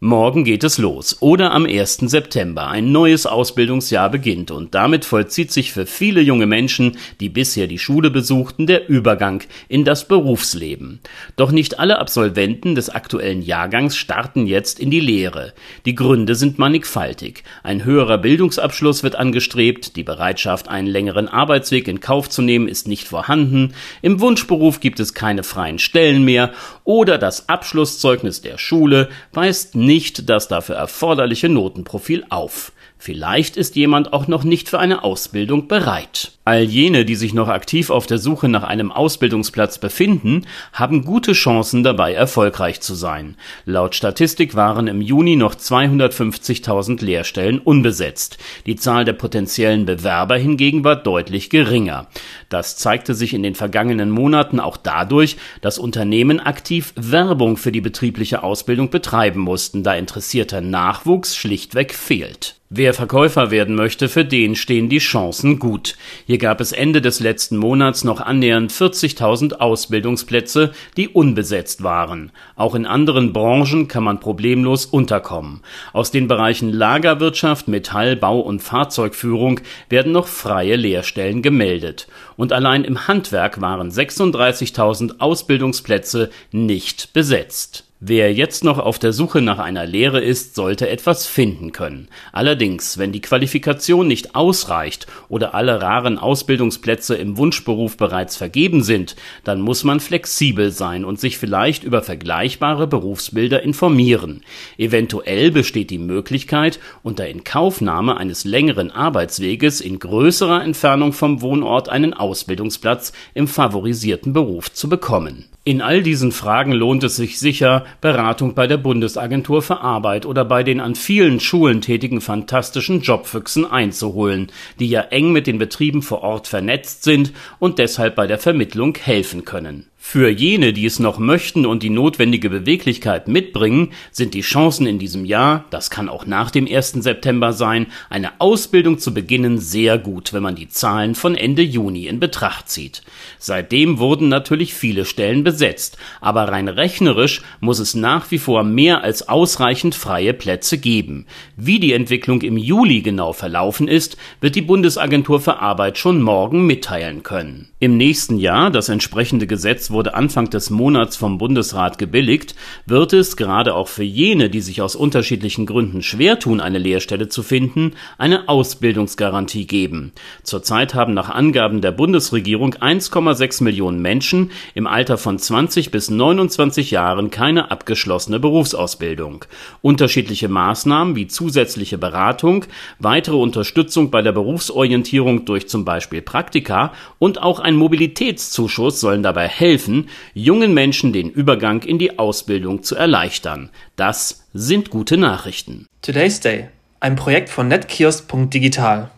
Morgen geht es los oder am 1. September ein neues Ausbildungsjahr beginnt und damit vollzieht sich für viele junge Menschen, die bisher die Schule besuchten, der Übergang in das Berufsleben. Doch nicht alle Absolventen des aktuellen Jahrgangs starten jetzt in die Lehre. Die Gründe sind mannigfaltig. Ein höherer Bildungsabschluss wird angestrebt, die Bereitschaft, einen längeren Arbeitsweg in Kauf zu nehmen, ist nicht vorhanden, im Wunschberuf gibt es keine freien Stellen mehr oder das Abschlusszeugnis der Schule weist nicht das dafür erforderliche Notenprofil auf. Vielleicht ist jemand auch noch nicht für eine Ausbildung bereit. All jene, die sich noch aktiv auf der Suche nach einem Ausbildungsplatz befinden, haben gute Chancen dabei erfolgreich zu sein. Laut Statistik waren im Juni noch 250.000 Lehrstellen unbesetzt. Die Zahl der potenziellen Bewerber hingegen war deutlich geringer. Das zeigte sich in den vergangenen Monaten auch dadurch, dass Unternehmen aktiv Werbung für die betriebliche Ausbildung betreiben mussten, da interessierter Nachwuchs schlichtweg fehlt. Wer Verkäufer werden möchte, für den stehen die Chancen gut. Hier gab es Ende des letzten Monats noch annähernd 40.000 Ausbildungsplätze, die unbesetzt waren. Auch in anderen Branchen kann man problemlos unterkommen. Aus den Bereichen Lagerwirtschaft, Metall, Bau und Fahrzeugführung werden noch freie Lehrstellen gemeldet. Und allein im Handwerk waren 36.000 Ausbildungsplätze nicht besetzt. Wer jetzt noch auf der Suche nach einer Lehre ist, sollte etwas finden können. Allerdings, wenn die Qualifikation nicht ausreicht oder alle raren Ausbildungsplätze im Wunschberuf bereits vergeben sind, dann muss man flexibel sein und sich vielleicht über vergleichbare Berufsbilder informieren. Eventuell besteht die Möglichkeit, unter Inkaufnahme eines längeren Arbeitsweges in größerer Entfernung vom Wohnort einen Ausbildungsplatz im favorisierten Beruf zu bekommen. In all diesen Fragen lohnt es sich sicher, Beratung bei der Bundesagentur für Arbeit oder bei den an vielen Schulen tätigen fantastischen Jobfüchsen einzuholen, die ja eng mit den Betrieben vor Ort vernetzt sind und deshalb bei der Vermittlung helfen können. Für jene, die es noch möchten und die notwendige Beweglichkeit mitbringen, sind die Chancen in diesem Jahr, das kann auch nach dem 1. September sein, eine Ausbildung zu beginnen sehr gut, wenn man die Zahlen von Ende Juni in Betracht zieht. Seitdem wurden natürlich viele Stellen besetzt, aber rein rechnerisch muss es nach wie vor mehr als ausreichend freie Plätze geben. Wie die Entwicklung im Juli genau verlaufen ist, wird die Bundesagentur für Arbeit schon morgen mitteilen können. Im nächsten Jahr, das entsprechende Gesetz wurde Anfang des Monats vom Bundesrat gebilligt, wird es, gerade auch für jene, die sich aus unterschiedlichen Gründen schwer tun, eine Lehrstelle zu finden, eine Ausbildungsgarantie geben. Zurzeit haben nach Angaben der Bundesregierung 1,6 Millionen Menschen im Alter von 20 bis 29 Jahren keine abgeschlossene Berufsausbildung. Unterschiedliche Maßnahmen wie zusätzliche Beratung, weitere Unterstützung bei der Berufsorientierung durch zum Beispiel Praktika und auch ein Mobilitätszuschuss sollen dabei helfen, helfen, jungen Menschen den Übergang in die Ausbildung zu erleichtern. Das sind gute Nachrichten. Today's Day, ein Projekt von netkiosk.digital.